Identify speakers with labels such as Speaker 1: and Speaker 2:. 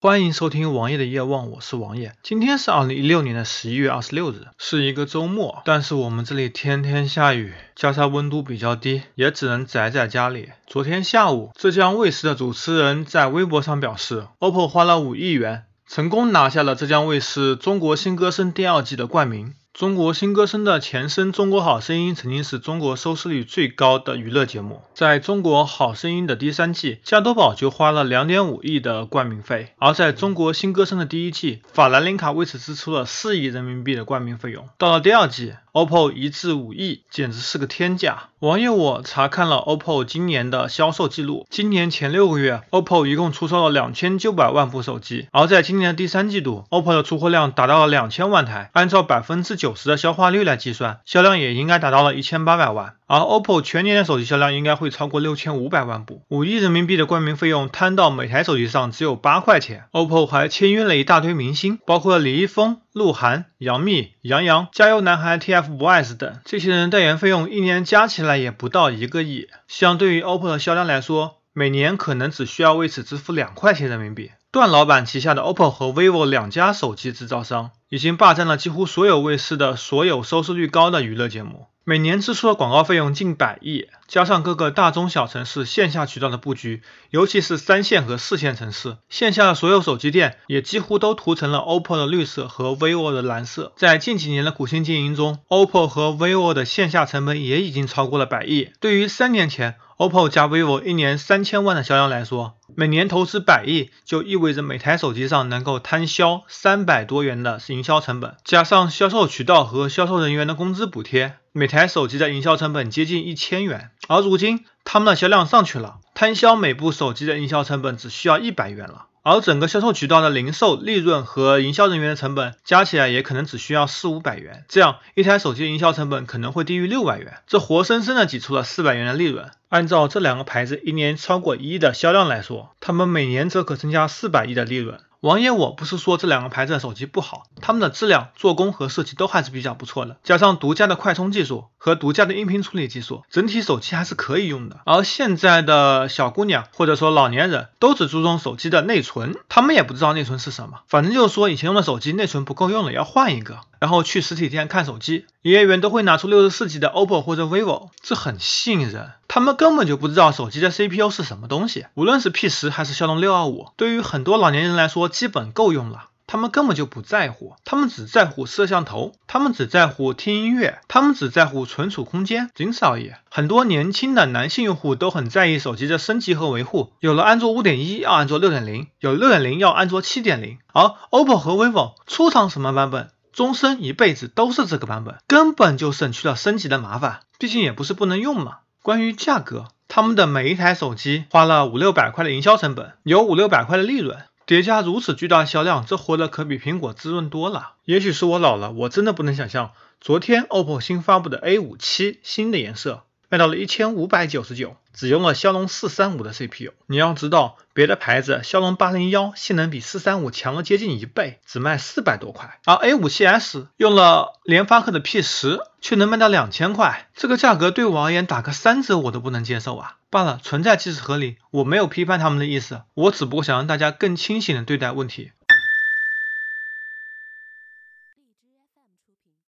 Speaker 1: 欢迎收听王爷的夜望，我是王爷。今天是二零一六年的十一月二十六日，是一个周末，但是我们这里天天下雨，加上温度比较低，也只能宅在家里。昨天下午，浙江卫视的主持人在微博上表示，OPPO 花了五亿元，成功拿下了浙江卫视《中国新歌声》第二季的冠名。中国新歌声的前身《中国好声音》曾经是中国收视率最高的娱乐节目。在中国好声音的第三季，加多宝就花了两点五亿的冠名费；而在中国新歌声的第一季，法兰琳卡为此支出了四亿人民币的冠名费用。到了第二季，OPPO 一至五亿，简直是个天价。网友我查看了 OPPO 今年的销售记录，今年前六个月，OPPO 一共出售了两千九百万部手机，而在今年的第三季度，OPPO 的出货量达到了两千万台，按照百分之九。十的消化率来计算，销量也应该达到了一千八百万。而 OPPO 全年的手机销量应该会超过六千五百万部。五亿人民币的冠名费用摊到每台手机上只有八块钱。OPPO 还签约了一大堆明星，包括李易峰、鹿晗、杨幂、杨洋、加油男孩 TFBOYS 等。这些人代言费用一年加起来也不到一个亿。相对于 OPPO 的销量来说，每年可能只需要为此支付两块钱人民币。段老板旗下的 OPPO 和 vivo 两家手机制造商已经霸占了几乎所有卫视的所有收视率高的娱乐节目，每年支出的广告费用近百亿，加上各个大中小城市线下渠道的布局，尤其是三线和四线城市，线下的所有手机店也几乎都涂成了 OPPO 的绿色和 vivo 的蓝色。在近几年的苦心经营中，OPPO 和 vivo 的线下成本也已经超过了百亿。对于三年前，OPPO 加 vivo 一年三千万的销量来说，每年投资百亿，就意味着每台手机上能够摊销三百多元的营销成本，加上销售渠道和销售人员的工资补贴，每台手机的营销成本接近一千元。而如今，他们的销量上去了，摊销每部手机的营销成本只需要一百元了。而整个销售渠道的零售利润和营销人员的成本加起来也可能只需要四五百元，这样一台手机的营销成本可能会低于六百元，这活生生的挤出了四百元的利润。按照这两个牌子一年超过一亿的销量来说，他们每年则可增加四百亿的利润。王爷，我不是说这两个牌子的手机不好，他们的质量、做工和设计都还是比较不错的，加上独家的快充技术和独家的音频处理技术，整体手机还是可以用的。而现在的小姑娘或者说老年人都只注重手机的内存，他们也不知道内存是什么，反正就是说以前用的手机内存不够用了，要换一个。然后去实体店看手机，营业员都会拿出六十四 G 的 OPPO 或者 vivo，这很吸引人。他们根本就不知道手机的 CPU 是什么东西，无论是 P 十还是骁龙六二五，对于很多老年人来说基本够用了。他们根本就不在乎，他们只在乎摄像头，他们只在乎听音乐，他们只在乎存储空间，仅此而已。很多年轻的男性用户都很在意手机的升级和维护，有了安卓五点一要安卓六点零，有六点零要安卓七点零，而 OPPO 和 vivo 出厂什么版本？终身一辈子都是这个版本，根本就省去了升级的麻烦。毕竟也不是不能用嘛。关于价格，他们的每一台手机花了五六百块的营销成本，有五六百块的利润，叠加如此巨大的销量，这活得可比苹果滋润多了。也许是我老了，我真的不能想象，昨天 OPPO 新发布的 A 五七新的颜色卖到了一千五百九十九。只用了骁龙四三五的 CPU，你要知道，别的牌子骁龙八零幺性能比四三五强了接近一倍，只卖四百多块，而 A 五七 S 用了联发科的 P 十，却能卖到两千块，这个价格对我而言打个三折我都不能接受啊！罢了，存在即是合理，我没有批判他们的意思，我只不过想让大家更清醒的对待问题。